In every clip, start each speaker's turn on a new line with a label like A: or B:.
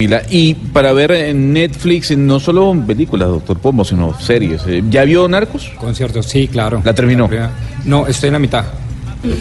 A: Y para ver en Netflix no solo películas, doctor Pombo, sino series. Eh, ¿Ya vio Narcos?
B: Conciertos, sí, claro.
A: ¿La terminó?
B: No, estoy en la mitad.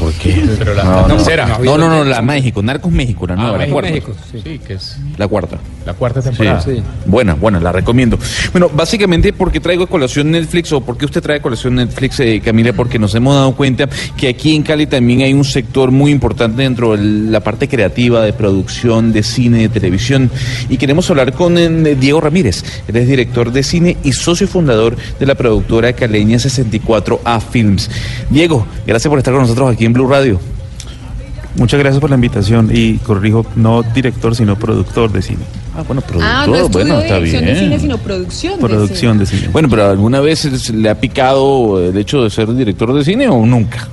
A: ¿Por qué?
C: Pero la,
A: No, no,
B: no.
A: No, no, no, la México. Narcos México, la nueva, la
B: México,
A: cuarta.
B: México, sí.
C: Sí, que es
A: La cuarta.
C: La cuarta temporada.
B: Sí.
A: Buena, buena, la recomiendo. Bueno, básicamente porque traigo colación Netflix o porque usted trae colación Netflix, eh, Camila, porque nos hemos dado cuenta que aquí en Cali también hay un sector muy importante dentro de la parte creativa de producción de cine, de televisión. Y queremos hablar con eh, Diego Ramírez. Él es director de cine y socio fundador de la productora caleña 64A Films. Diego, gracias por estar con nosotros aquí en Blue Radio.
D: Muchas gracias por la invitación y corrijo, no director, sino productor de cine.
A: Ah, bueno, productor,
E: Ah, no
A: bueno, está bien.
E: de cine, sino producción de
D: Producción de cine.
A: Bueno, pero ¿alguna vez le ha picado el hecho de ser director de cine o nunca?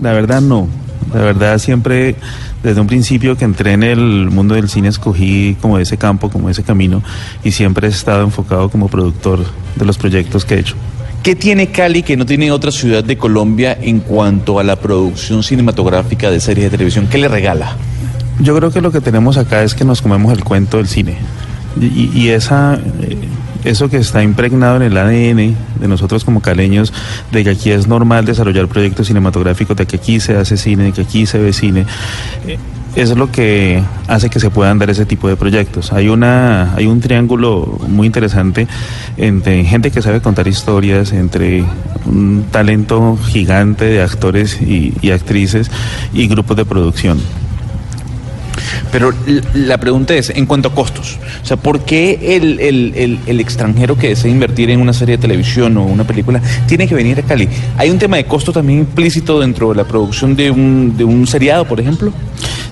D: La verdad no. La verdad siempre, desde un principio que entré en el mundo del cine, escogí como ese campo, como ese camino y siempre he estado enfocado como productor de los proyectos que he hecho.
A: ¿Qué tiene Cali que no tiene otra ciudad de Colombia en cuanto a la producción cinematográfica de series de televisión? ¿Qué le regala?
D: Yo creo que lo que tenemos acá es que nos comemos el cuento del cine. Y, y esa, eh, eso que está impregnado en el ADN de nosotros como caleños, de que aquí es normal desarrollar proyectos cinematográficos, de que aquí se hace cine, de que aquí se ve cine, eh, eso es lo que hace que se puedan dar ese tipo de proyectos. Hay, una, hay un triángulo muy interesante entre gente que sabe contar historias, entre un talento gigante de actores y, y actrices y grupos de producción.
A: Pero la pregunta es, en cuanto a costos, o sea, ¿por qué el, el- el- el extranjero que desea invertir en una serie de televisión o una película tiene que venir a Cali? ¿Hay un tema de costo también implícito dentro de la producción de un, de un seriado, por ejemplo?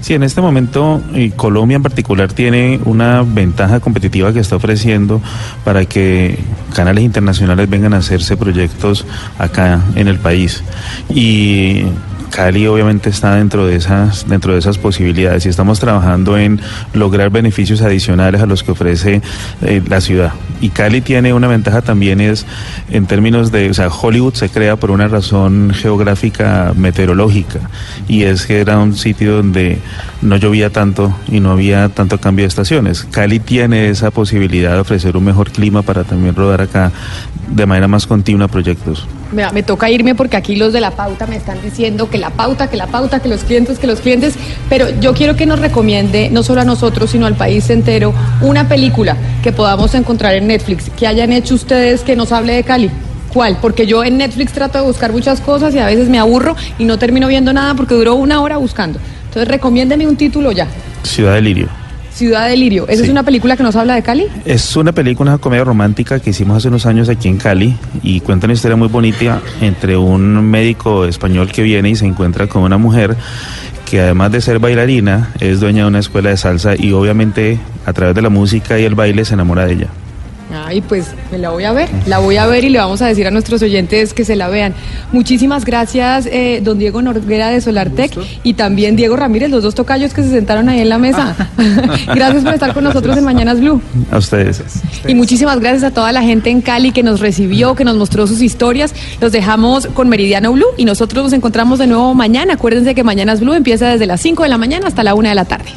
D: Sí, en este momento eh, Colombia en particular tiene una ventaja competitiva que está ofreciendo para que canales internacionales vengan a hacerse proyectos acá en el país. Y Cali obviamente está dentro de esas dentro de esas posibilidades y estamos trabajando en lograr beneficios adicionales a los que ofrece eh, la ciudad. Y Cali tiene una ventaja también es en términos de, o sea, Hollywood se crea por una razón geográfica meteorológica y es que era un sitio donde no llovía tanto y no había tanto cambio de estaciones. Cali tiene esa posibilidad de ofrecer un mejor clima para también rodar acá de manera más continua proyectos.
E: Me toca irme porque aquí los de la pauta me están diciendo que pauta, que la pauta, que los clientes, que los clientes, pero yo quiero que nos recomiende, no solo a nosotros, sino al país entero, una película que podamos encontrar en Netflix, que hayan hecho ustedes que nos hable de Cali. ¿Cuál? Porque yo en Netflix trato de buscar muchas cosas y a veces me aburro y no termino viendo nada porque duró una hora buscando. Entonces, recomiéndeme un título ya.
D: Ciudad de Lirio.
E: Ciudad de Lirio. ¿Esa
D: Sí.
E: es una película que nos habla de Cali?
D: Es una película, una comedia romántica que hicimos hace unos años aquí en Cali y cuenta una historia muy bonita entre un médico español que viene y se encuentra con una mujer que además de ser bailarina es dueña de una escuela de salsa y obviamente a través de la música y el baile se enamora de ella.
E: Ay, pues me la voy a ver, la voy a ver y le vamos a decir a nuestros oyentes que se la vean. Muchísimas gracias, eh, don Diego Norguera de Solartec y también Diego Ramírez, los dos tocayos que se sentaron ahí en la mesa. gracias por estar con nosotros en Mañanas Blue.
D: A ustedes.
E: Y muchísimas gracias a toda la gente en Cali que nos recibió, que nos mostró sus historias. Los dejamos con Meridiano Blue y nosotros nos encontramos de nuevo mañana. Acuérdense que Mañanas Blue empieza desde las 5 de la mañana hasta la 1 de la tarde.